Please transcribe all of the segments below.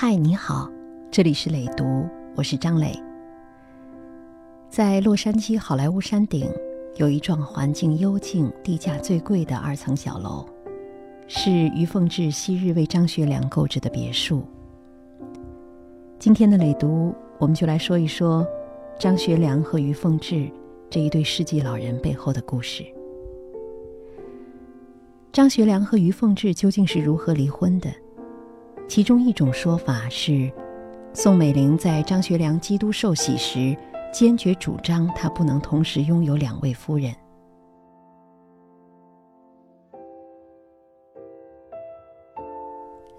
嗨，你好，这里是磊读，我是张磊。在洛杉矶好莱坞山顶，有一幢环境幽静、地价最贵的二层小楼，是于凤至昔日为张学良购置的别墅。今天的磊读，我们就来说一说张学良和于凤至这一对世纪老人背后的故事。张学良和于凤至究竟是如何离婚的？其中一种说法是，宋美龄在张学良基督受洗时，坚决主张他不能同时拥有两位夫人。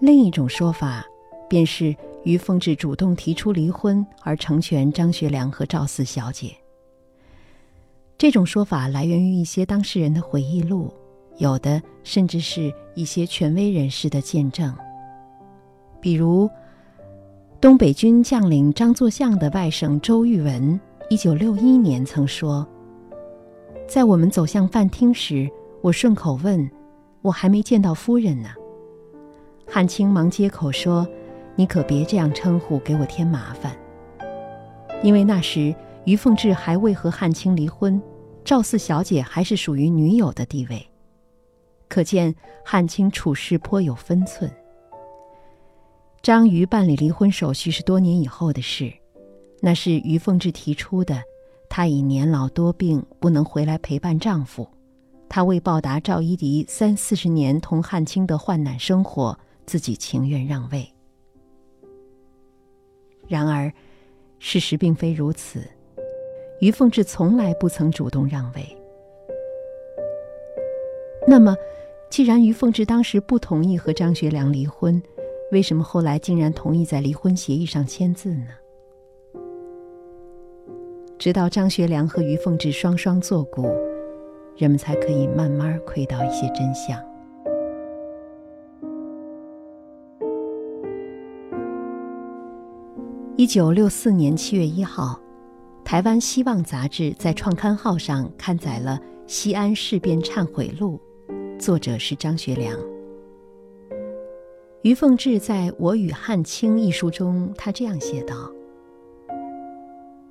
另一种说法，便是于凤至主动提出离婚，而成全张学良和赵四小姐。这种说法来源于一些当事人的回忆录，有的甚至是一些权威人士的见证。比如，东北军将领张作相的外甥周玉文，一九六一年曾说：“在我们走向饭厅时，我顺口问：‘我还没见到夫人呢。’汉卿忙接口说：‘你可别这样称呼，给我添麻烦。’因为那时于凤至还未和汉卿离婚，赵四小姐还是属于女友的地位，可见汉卿处事颇有分寸。”张瑜办理离婚手续是多年以后的事，那是于凤至提出的。她已年老多病，不能回来陪伴丈夫。她为报答赵一荻三四十年同汉卿的患难生活，自己情愿让位。然而，事实并非如此。于凤至从来不曾主动让位。那么，既然于凤至当时不同意和张学良离婚，为什么后来竟然同意在离婚协议上签字呢？直到张学良和于凤至双双作古，人们才可以慢慢窥到一些真相。一九六四年七月一号，台湾《希望》杂志在创刊号上刊载了《西安事变忏悔录》，作者是张学良。于凤至在我与汉卿一书中，他这样写道：“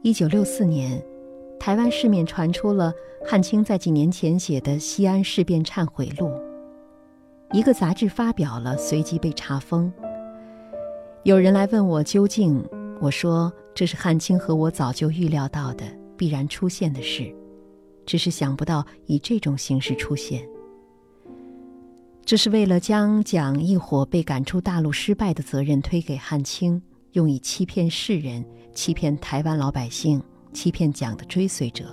一九六四年，台湾市面传出了汉卿在几年前写的《西安事变忏悔录》，一个杂志发表了，随即被查封。有人来问我究竟，我说这是汉卿和我早就预料到的必然出现的事，只是想不到以这种形式出现。”这是为了将蒋一伙被赶出大陆失败的责任推给汉卿，用以欺骗世人、欺骗台湾老百姓、欺骗蒋的追随者，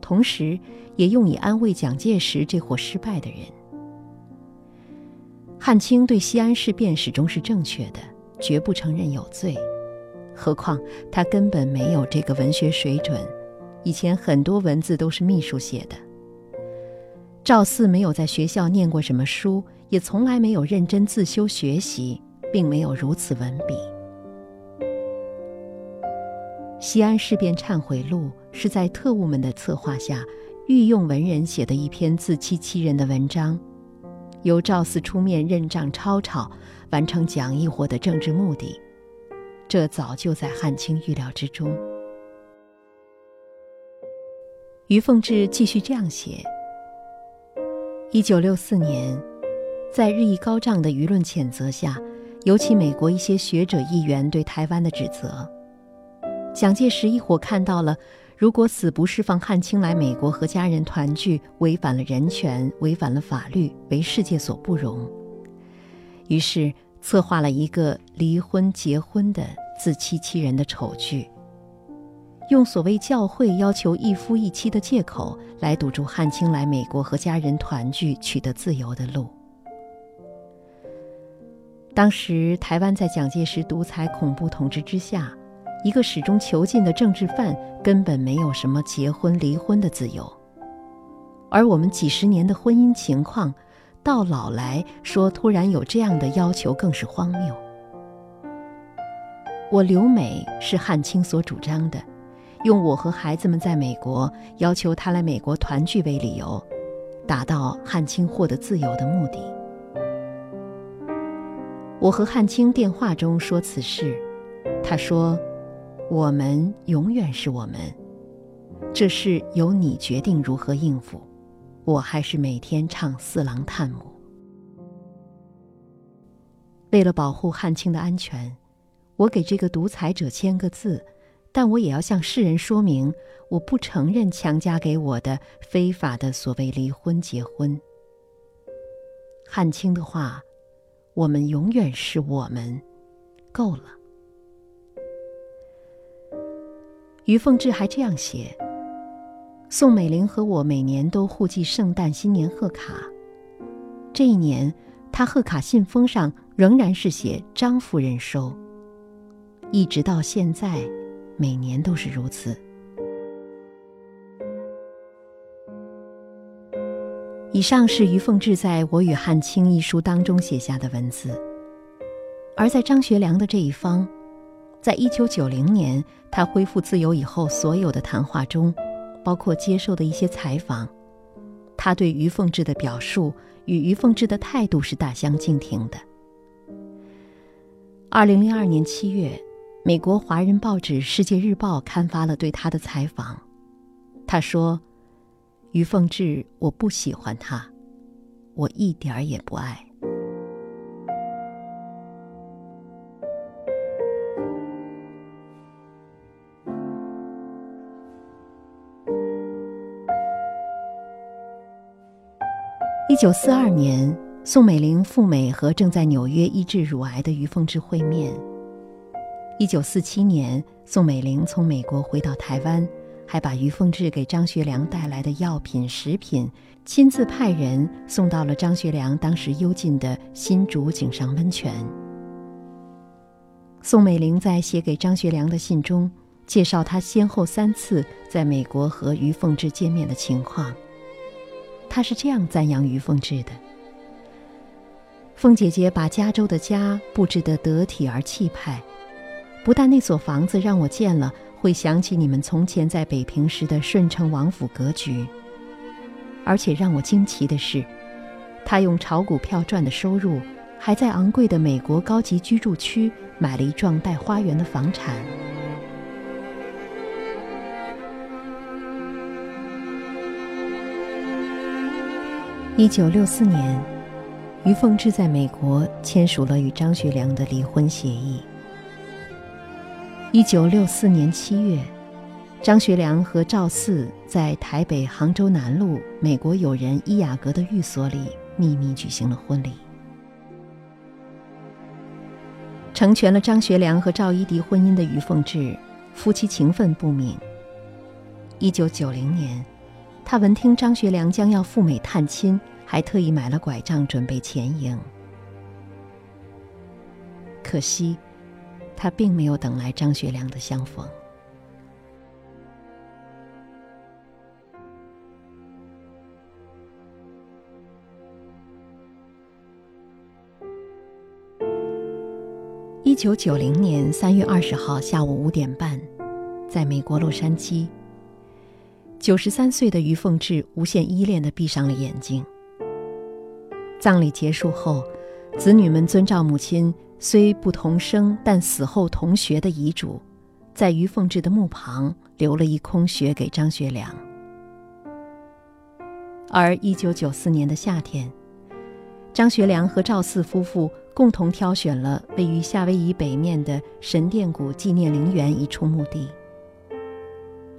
同时也用以安慰蒋介石这伙失败的人。汉卿对西安事变始终是正确的，绝不承认有罪，何况他根本没有这个文学水准，以前很多文字都是秘书写的。赵四没有在学校念过什么书，也从来没有认真自修学习，并没有如此文笔。西安事变忏悔录是在特务们的策划下，御用文人写的一篇自欺欺人的文章，由赵四出面认账抄抄，完成蒋义伙的政治目的。这早就在汉卿预料之中。于凤至继续这样写。一九六四年，在日益高涨的舆论谴责下，尤其美国一些学者议员对台湾的指责，蒋介石一伙看到了，如果死不释放汉卿来美国和家人团聚，违反了人权，违反了法律，为世界所不容。于是策划了一个离婚结婚的自欺欺人的丑剧。用所谓教会要求一夫一妻的借口来堵住汉卿来美国和家人团聚、取得自由的路。当时台湾在蒋介石独裁恐怖统治之下，一个始终囚禁的政治犯根本没有什么结婚离婚的自由，而我们几十年的婚姻情况，到老来说突然有这样的要求，更是荒谬。我留美是汉卿所主张的。用我和孩子们在美国要求他来美国团聚为理由，达到汉卿获得自由的目的。我和汉卿电话中说此事，他说：“我们永远是我们，这事由你决定如何应付。我还是每天唱四郎探母。”为了保护汉卿的安全，我给这个独裁者签个字，但我也要向世人说明，我不承认强加给我的非法的所谓离婚结婚。汉卿的话。我们永远是我们，够了。于凤至还这样写：宋美龄和我每年都互寄圣诞、新年贺卡。这一年，她贺卡信封上仍然是写“张夫人收”，一直到现在，每年都是如此。以上是于凤至在《我与汉卿》一书当中写下的文字，而在张学良的这一方，在一九九零年他恢复自由以后，所有的谈话中，包括接受的一些采访，他对于凤至的表述与于凤至的态度是大相径庭的。二零零二年七月，美国华人报纸《世界日报》刊发了对他的采访，他说。于凤至，我不喜欢他，我一点儿也不爱。一九四二年，宋美龄赴美和正在纽约医治乳癌的于凤至会面。一九四七年，宋美龄从美国回到台湾。还把于凤至给张学良带来的药品、食品，亲自派人送到了张学良当时幽禁的新竹井上温泉。宋美龄在写给张学良的信中，介绍他先后三次在美国和于凤至见面的情况。她是这样赞扬于凤至的：“凤姐姐把加州的家布置得得体而气派，不但那所房子让我见了。”会想起你们从前在北平时的顺城王府格局。而且让我惊奇的是，他用炒股票赚的收入，还在昂贵的美国高级居住区买了一幢带花园的房产。一九六四年，于凤至在美国签署了与张学良的离婚协议。一九六四年七月，张学良和赵四在台北杭州南路美国友人伊雅阁的寓所里秘密举行了婚礼。成全了张学良和赵一荻婚姻的于凤至，夫妻情分不泯。一九九零年，他闻听张学良将要赴美探亲，还特意买了拐杖准备前迎。可惜。他并没有等来张学良的相逢。一九九零年三月二十号下午五点半，在美国洛杉矶，九十三岁的于凤至无限依恋的闭上了眼睛。葬礼结束后，子女们遵照母亲。虽不同生，但死后同穴的遗嘱，在于凤至的墓旁留了一空穴给张学良。而一九九四年的夏天，张学良和赵四夫妇共同挑选了位于夏威夷北面的神殿谷纪念陵园一处墓地。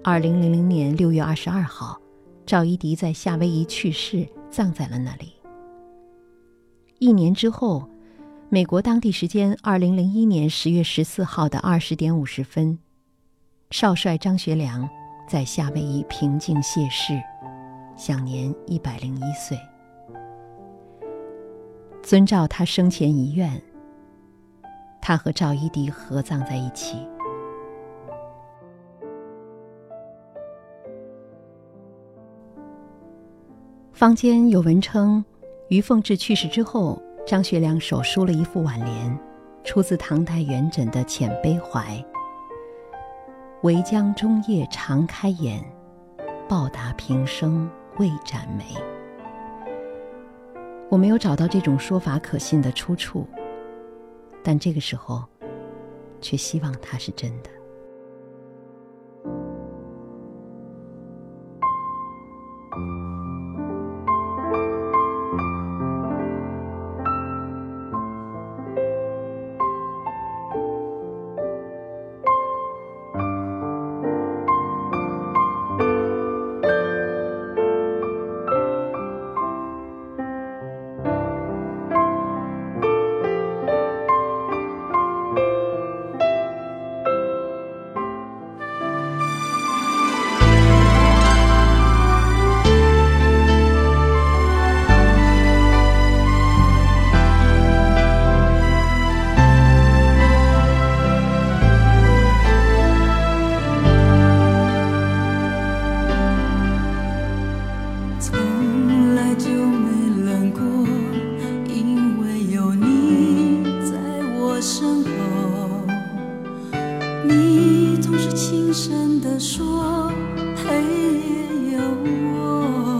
二零零零年六月二十二号，赵一荻在夏威夷去世，葬在了那里。一年之后。美国当地时间二零零一年十月十四号的二十点五十分，少帅张学良在夏威夷平静谢世，享年一百零一岁。遵照他生前遗愿，他和赵一荻合葬在一起。坊间有文称，于凤至去世之后。张学良手书了一副挽联，出自唐代元稹的《遣悲怀》：“唯将终夜长开眼，报答平生未展眉。”我没有找到这种说法可信的出处，但这个时候，却希望它是真的。你总是轻声地说黑夜有我。